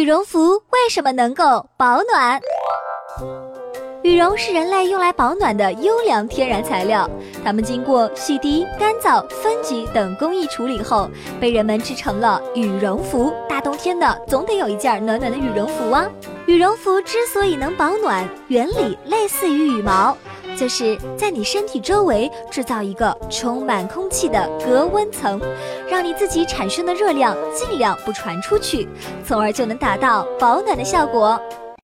羽绒服为什么能够保暖？羽绒是人类用来保暖的优良天然材料，它们经过洗涤、干燥、分级等工艺处理后，被人们制成了羽绒服。大冬天的，总得有一件暖暖的羽绒服啊！羽绒服之所以能保暖，原理类似于羽毛。就是在你身体周围制造一个充满空气的隔温层，让你自己产生的热量尽量不传出去，从而就能达到保暖的效果。